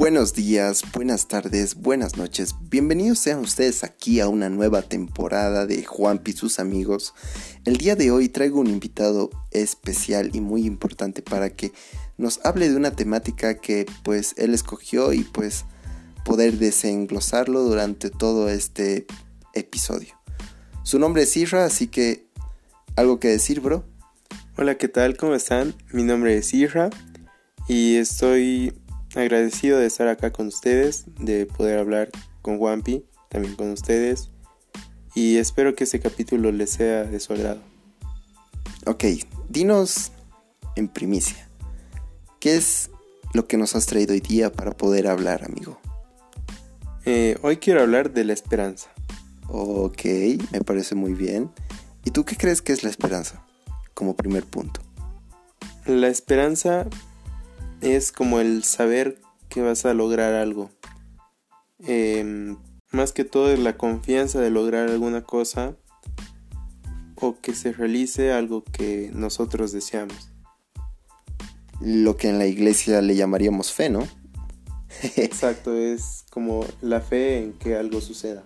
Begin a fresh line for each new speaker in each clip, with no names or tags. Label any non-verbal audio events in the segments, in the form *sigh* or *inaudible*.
Buenos días, buenas tardes, buenas noches. Bienvenidos sean ustedes aquí a una nueva temporada de Juan y sus amigos. El día de hoy traigo un invitado especial y muy importante para que nos hable de una temática que pues él escogió y pues poder desenglosarlo durante todo este episodio. Su nombre es Isra, así que algo que decir, bro.
Hola, ¿qué tal? ¿Cómo están? Mi nombre es Isra y estoy agradecido de estar acá con ustedes, de poder hablar con Juanpi, también con ustedes. Y espero que este capítulo les sea de su agrado.
Ok, dinos en primicia, ¿qué es lo que nos has traído hoy día para poder hablar, amigo?
Eh, hoy quiero hablar de la esperanza.
Ok, me parece muy bien. ¿Y tú qué crees que es la esperanza? Como primer punto.
La esperanza es como el saber que vas a lograr algo. Em, más que todo es la confianza de lograr alguna cosa o que se realice algo que nosotros deseamos.
Lo que en la iglesia le llamaríamos fe, ¿no? *laughs*
Exacto, es como la fe en que algo suceda.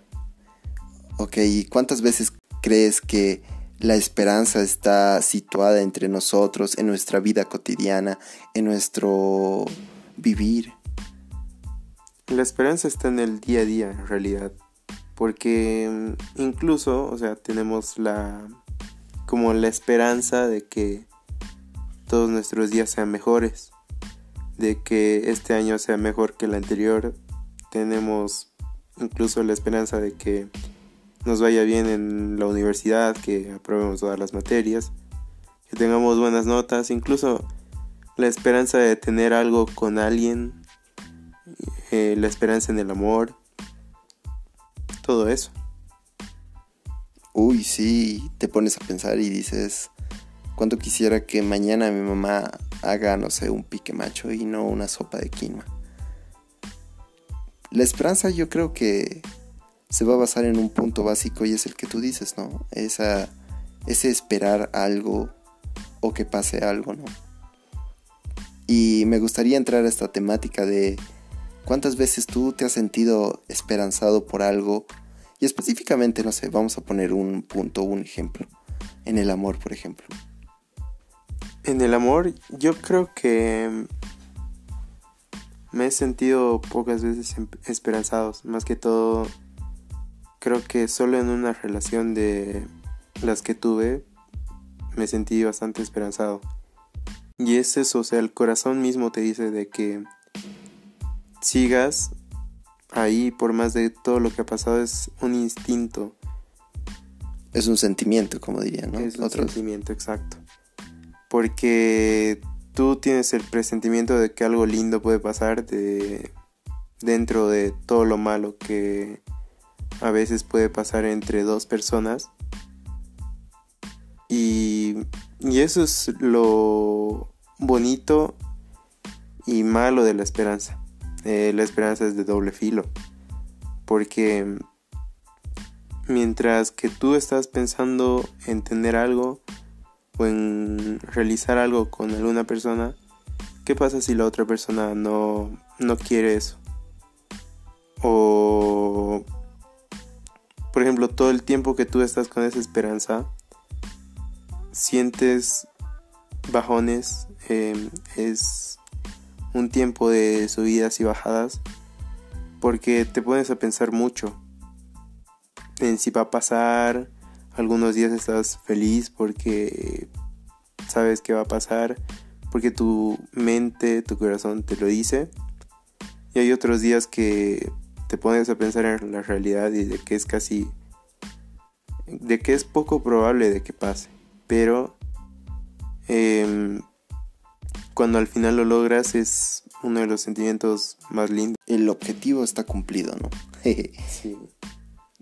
Ok, ¿y cuántas veces crees que la esperanza está situada entre nosotros, en nuestra vida cotidiana, en nuestro vivir.
La esperanza está en el día a día, en realidad. Porque mm, incluso, o sea, tenemos la como la esperanza de que todos nuestros días sean mejores, de que este año sea mejor que el anterior. Tenemos incluso la esperanza de que nos vaya bien en la universidad, que aprobemos todas las materias, que tengamos buenas notas, incluso la esperanza de tener algo con alguien, eh, la esperanza en el amor, todo eso.
Uy, sí, te pones a pensar y dices, ¿cuánto quisiera que mañana mi mamá haga, no sé, un pique macho y no una sopa de quinoa? La esperanza yo creo que se va a basar en un punto básico y es el que tú dices, ¿no? Esa, ese esperar algo o que pase algo, ¿no? Y me gustaría entrar a esta temática de cuántas veces tú te has sentido esperanzado por algo y específicamente, no sé, vamos a poner un punto, un ejemplo, en el amor, por ejemplo.
En el amor yo creo que me he sentido pocas veces em, esperanzados, más que todo creo que solo en una relación de las que tuve me sentí bastante esperanzado. Y es eso, o sea, el corazón mismo te dice de que sigas ahí por más de todo lo que ha pasado, es un instinto.
Es un sentimiento, como diría, ¿no?
Es un sentimiento, exacto. Porque tú tienes el presentimiento de que algo lindo puede pasar de dentro de todo lo malo que a veces puede pasar entre dos personas. Y, eso es lo bonito y malo de la esperanza. Eh, la esperanza es de doble filo. Porque mientras que tú estás pensando en tener algo o en realizar algo con alguna persona, ¿qué pasa si la otra persona no, no quiere eso? O por ejemplo, todo el tiempo que tú estás con esa esperanza, sientes bajones, em, es un tiempo de subidas y bajadas, porque te pones a pensar mucho en si va a pasar, algunos días estás feliz porque sabes que va a pasar, porque tu mente, tu corazón te lo dice, y hay otros días que te pones a pensar en la realidad y de que es casi de que es poco probable de que pase. Pero em, cuando al final lo logras es uno de los sentimientos más lindos.
El objetivo está cumplido no *laughs* sí.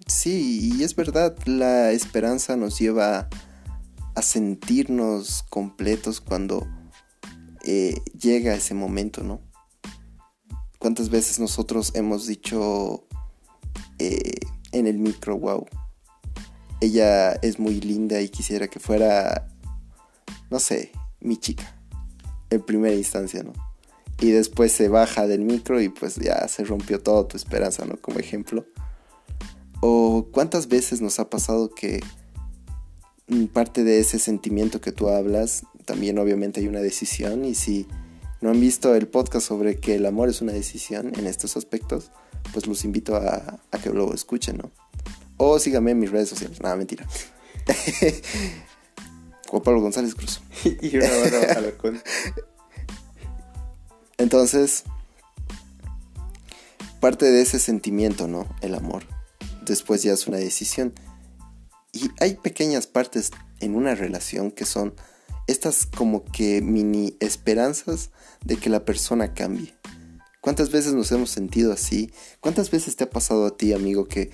sí y es verdad la esperanza nos lleva a sentirnos completos cuando eh, llega ese momento no ¿Cuántas veces nosotros hemos dicho eh, en el micro, wow, ella es muy linda y quisiera que fuera, no sé, mi chica, en primera instancia, ¿no? y después se baja del micro y pues ya se rompió toda tu esperanza, ¿no? Como ejemplo. O cuántas veces nos ha pasado que parte de ese sentimiento que tú hablas, también obviamente hay una decisión y si no han visto el podcast sobre que el amor es una decisión en estos aspectos, pues los invito a, que lo escuchen, ¿no? O síganme en mis redes sociales. Nada, mentira. *laughs* Juan Pablo González Cruz. *laughs* y una barra Entonces, parte de ese sentimiento, ¿no? El amor. Después ya es una decisión. Y hay pequeñas partes en una relación que son estas como que mini esperanzas de que la persona cambie. ¿Cuántas veces nos hemos sentido así? ¿Cuántas veces te ha pasado a ti, amigo, que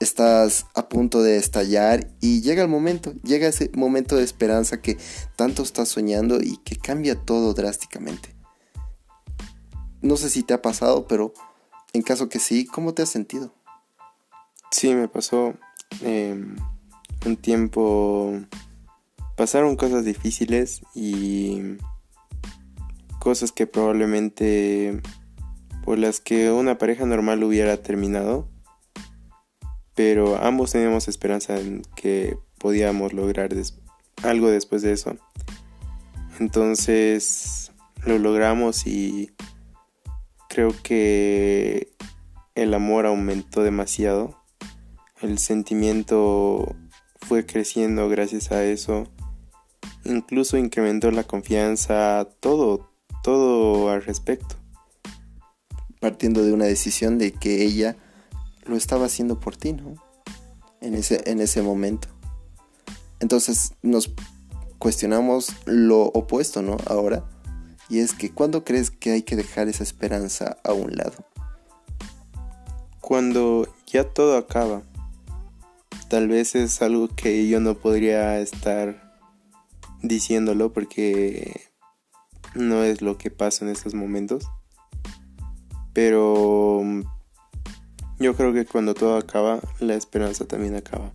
estás a punto de estallar y llega el momento, llega ese momento de esperanza que tanto estás soñando y que cambia todo drásticamente? No sé si te ha pasado, pero en caso que sí, ¿cómo te has sentido?
Sí, me pasó em, un tiempo... Pasaron cosas difíciles y cosas que probablemente por las que una pareja normal hubiera terminado, pero ambos teníamos esperanza en que podíamos lograr algo después de eso. Entonces lo logramos y creo que el amor aumentó demasiado. El sentimiento fue creciendo gracias a eso. Incluso incrementó la confianza, todo, todo al respecto.
Partiendo de una decisión de que ella lo estaba haciendo por ti, ¿no? En ese, en ese momento. Entonces nos cuestionamos lo opuesto, ¿no? Ahora. Y es que ¿cuándo crees que hay que dejar esa esperanza a un lado?
Cuando ya todo acaba. Tal vez es algo que yo no podría estar diciéndolo porque no es lo que pasa en estos momentos. Pero yo creo que cuando todo acaba, la esperanza también acaba.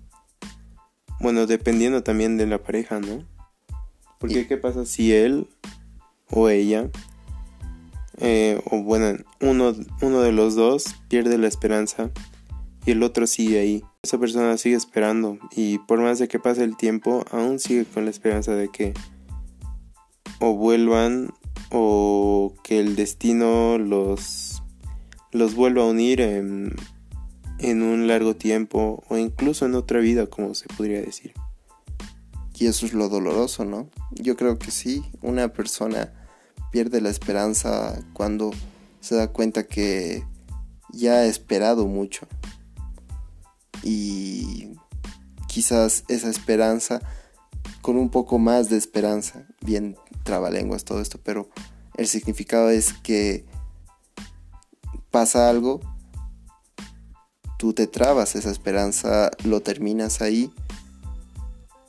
Bueno, dependiendo también de la pareja, ¿no? Porque ¿qué pasa si él o ella, eh, o bueno, uno, uno de los dos pierde la esperanza y el otro sigue ahí? Esa persona sigue esperando y por más de que pase el tiempo, aún sigue con la esperanza de que o vuelvan o que el destino los, los vuelva a unir en, en un largo tiempo o incluso en otra vida, como se podría decir.
Y eso es lo doloroso, ¿no? Yo creo que sí, una persona pierde la esperanza cuando se da cuenta que ya ha esperado mucho. Y quizás esa esperanza, con un poco más de esperanza, bien trabalenguas todo esto, pero el significado es que pasa algo, tú te trabas esa esperanza, lo terminas ahí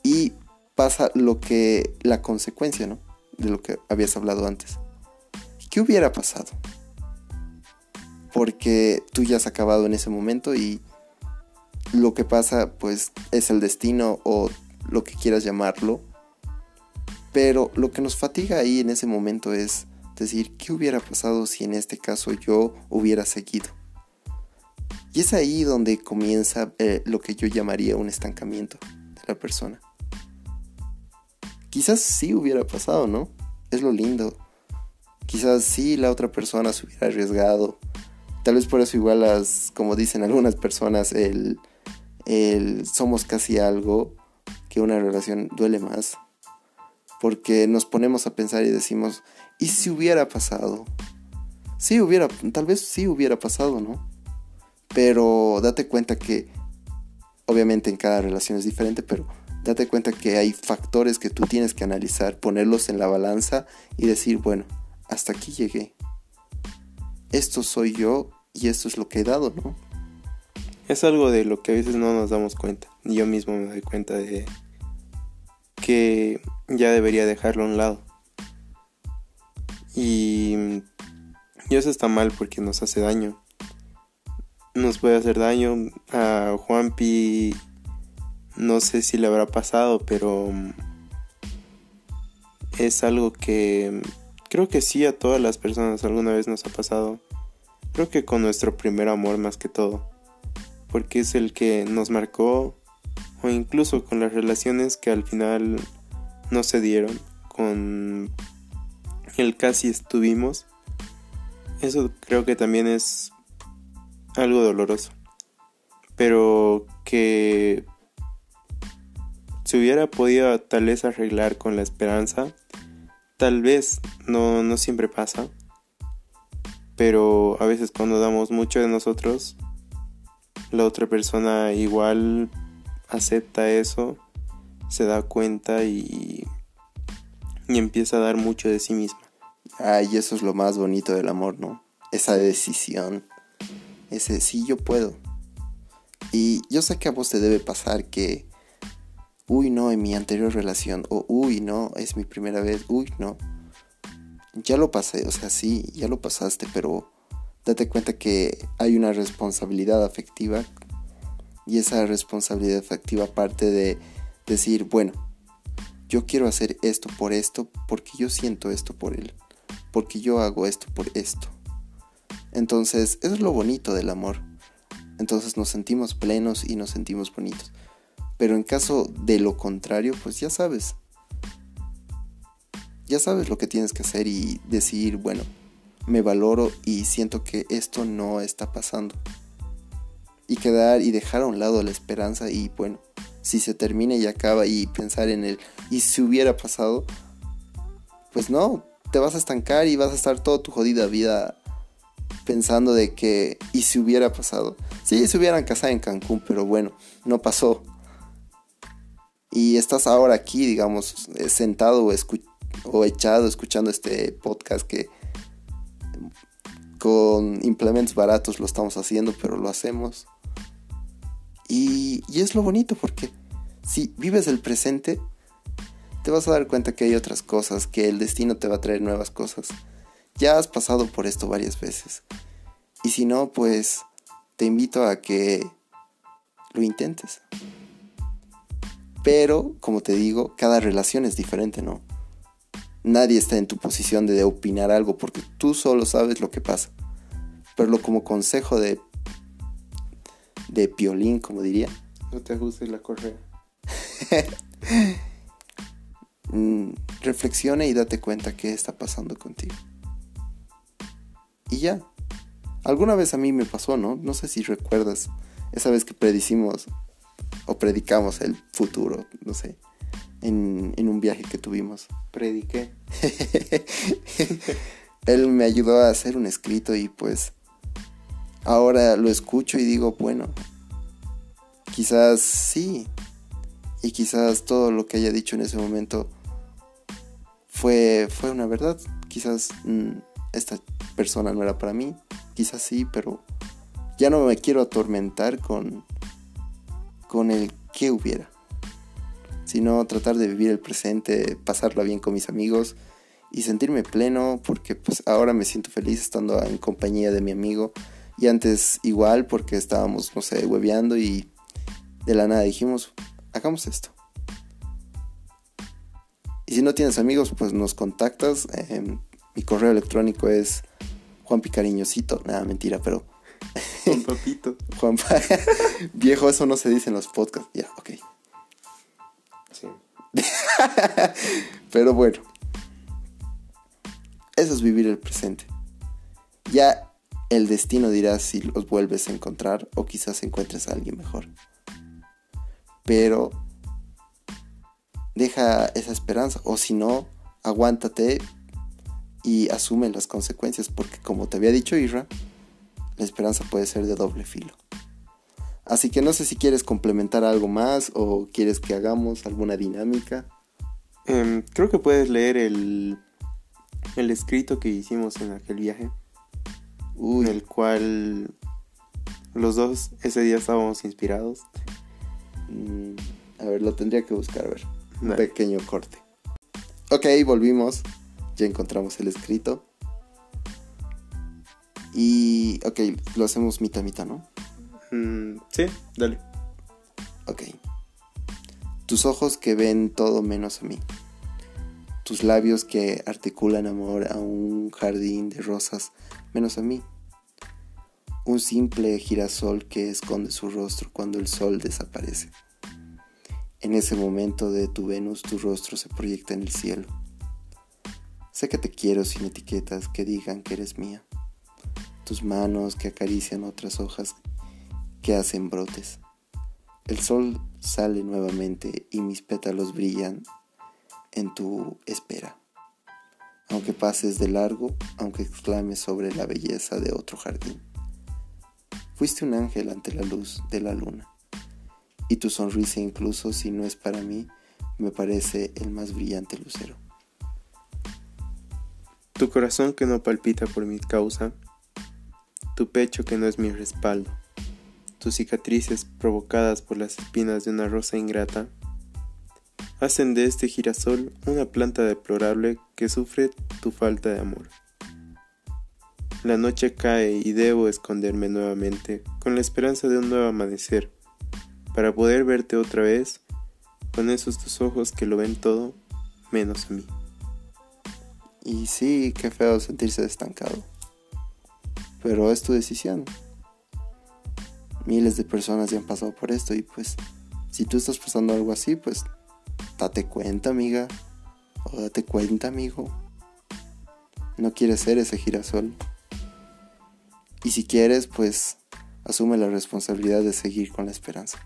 y pasa lo que la consecuencia, ¿no? De lo que habías hablado antes. ¿Qué hubiera pasado? Porque tú ya has acabado en ese momento y lo que pasa pues es el destino o lo que quieras llamarlo pero lo que nos fatiga ahí en ese momento es decir, ¿qué hubiera pasado si en este caso yo hubiera seguido? Y es ahí donde comienza eh, lo que yo llamaría un estancamiento de la persona. Quizás sí hubiera pasado, ¿no? Es lo lindo. Quizás sí la otra persona se hubiera arriesgado. Tal vez por eso igual las, como dicen algunas personas, el, el somos casi algo que una relación duele más porque nos ponemos a pensar y decimos, ¿y si hubiera pasado? Sí hubiera, tal vez sí hubiera pasado, ¿no? Pero date cuenta que, obviamente en cada relación es diferente, pero date cuenta que hay factores que tú tienes que analizar, ponerlos en la balanza y decir, bueno, hasta aquí llegué. Esto soy yo y esto es lo que he dado, ¿no?
Es algo de lo que a veces no nos damos cuenta. Yo mismo me doy cuenta de que ya debería dejarlo a un lado. Y, y eso está mal porque nos hace daño. Nos puede hacer daño. A Juanpi no sé si le habrá pasado, pero es algo que, creo que sí a todas las personas alguna vez nos ha pasado. Creo que con nuestro primer amor más que todo. Porque es el que nos marcó o incluso con las relaciones que al final no se dieron, con el casi estuvimos. Eso creo que también es algo doloroso. Pero que se hubiera podido tal vez arreglar con la esperanza, tal vez no, no siempre pasa. Pero a veces cuando damos mucho de nosotros, la otra persona igual acepta eso, se da cuenta y, y empieza a dar mucho de sí misma.
Ay, eso es lo más bonito del amor, ¿no? Esa decisión. Ese sí, yo puedo. Y yo sé que a vos te debe pasar que, uy, no, en mi anterior relación, o uy, no, es mi primera vez, uy, no. Ya lo pasé, o sea, sí, ya lo pasaste, pero date cuenta que hay una responsabilidad afectiva y esa responsabilidad afectiva parte de decir, bueno, yo quiero hacer esto por esto porque yo siento esto por él, porque yo hago esto por esto. Entonces, eso es lo bonito del amor. Entonces nos sentimos plenos y nos sentimos bonitos. Pero en caso de lo contrario, pues ya sabes. Ya sabes lo que tienes que hacer y decir, bueno, me valoro y siento que esto no está pasando. Y quedar y dejar a un lado la esperanza y bueno, si se termina y acaba y pensar en él y si hubiera pasado, pues no, te vas a estancar y vas a estar toda tu jodida vida pensando de que y si hubiera pasado. Sí, se hubieran casado en Cancún, pero bueno, no pasó. Y estás ahora aquí, digamos, eh, sentado o, o echado escuchando este podcast que con implementos baratos lo estamos haciendo, pero lo hacemos. Y, y, es lo bonito porque si vives el presente, te vas a dar cuenta que hay otras cosas, que el destino te va a traer nuevas cosas. Ya has pasado por esto varias veces. Y si no, pues te invito a que lo intentes. Pero, como te digo, cada relación es diferente, ¿no? Nadie está en tu posición de opinar algo porque tú solo sabes lo que pasa. Pero como consejo de de piolín, como diría.
No te ajustes la correa. *laughs*
Mm, reflexiona y date cuenta qué está pasando contigo. Y ya. Alguna vez a mí me pasó, ¿no? No sé si recuerdas esa vez que predicimos o predicamos el futuro, no sé, en, un viaje que tuvimos.
Prediqué. *laughs*
Él me ayudó a hacer un escrito y pues ahora lo escucho y digo, bueno, quizás sí. Y quizás todo lo que haya dicho en ese momento fue, fue una verdad. Quizás mm, esta persona no era para mí. Quizás sí, pero ya no me quiero atormentar con, con el que hubiera. Sino tratar de vivir el presente, pasarla bien con mis amigos y sentirme pleno porque pues ahora me siento feliz estando en compañía de mi amigo y antes igual porque estábamos, no sé, hueveando y de la nada dijimos, hagamos esto. Y si no tienes amigos, pues nos contactas. Em, mi correo electrónico es Juan Picariñosito. Nada, mentira, pero... *laughs*
Juan Papito.
Juan *laughs* Viejo, eso no se dice en los podcasts. Ya, ok. *laughs* Pero bueno. Eso es vivir el presente. Ya el destino dirá si los vuelves a encontrar o quizás encuentres a alguien mejor. Pero deja esa esperanza o si no, aguántate y asume las consecuencias porque como te había dicho Isra, la esperanza puede ser de doble filo. Así que no sé si quieres complementar algo más o quieres que hagamos alguna dinámica.
Em, creo que puedes leer el, el escrito que hicimos en aquel viaje. En el cual los dos ese día estábamos inspirados.
Mm, a ver, lo tendría que buscar, a ver. Un pequeño corte. Ok, volvimos. Ya encontramos el escrito. Y, ok, lo hacemos mitad mitad, ¿no?
Mm, sí, dale.
Ok. Tus ojos que ven todo menos a mí. tus labios que articulan amor a un jardín de rosas, menos a mí. Un simple girasol que esconde su rostro cuando el sol desaparece. En ese momento de tu Venus tu rostro se proyecta en el cielo. Sé que te quiero sin etiquetas que digan que eres mía. Tus manos que acarician otras hojas que hacen brotes. El sol sale nuevamente y mis pétalos brillan en tu espera. Aunque pases de largo, aunque exclames sobre la belleza de otro jardín. Fuiste un ángel ante la luz de la luna, y tu sonrisa incluso si no es para mí, me parece el más brillante lucero.
Tu corazón que no palpita por mi causa, tu pecho que no es mi respaldo, tus cicatrices provocadas por las espinas de una rosa ingrata, hacen de este girasol una planta deplorable que sufre tu falta de amor. La noche cae y debo esconderme nuevamente con la esperanza de un nuevo amanecer, para poder verte otra vez con esos tus ojos que lo ven todo menos a mí.
Y sí, qué feo sentirse estancado. Pero es tu decisión. Miles de personas ya han pasado por esto y pues si tú estás pasando algo así, pues date cuenta, amiga. O date cuenta, amigo. No quieres ser ese girasol. Y si quieres, pues asume la responsabilidad de seguir con la esperanza.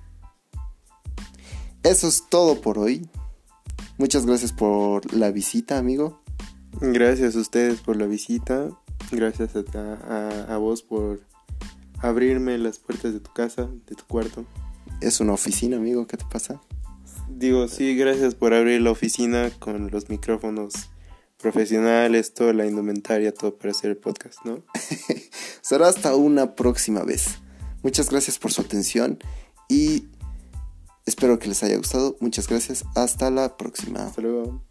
Eso es todo por hoy. Muchas gracias por la visita, amigo.
Gracias a ustedes por la visita. Gracias a, a, vos por abrirme las puertas de tu casa, de tu cuarto.
Es una oficina, amigo. ¿Qué te pasa?
Digo, sí, gracias por abrir la oficina con los micrófonos profesionales, toda la indumentaria, todo para hacer el podcast, ¿no? *laughs*
Será hasta una próxima vez. Muchas gracias por su atención y espero que les haya gustado. Muchas gracias. Hasta la próxima.
Hasta luego.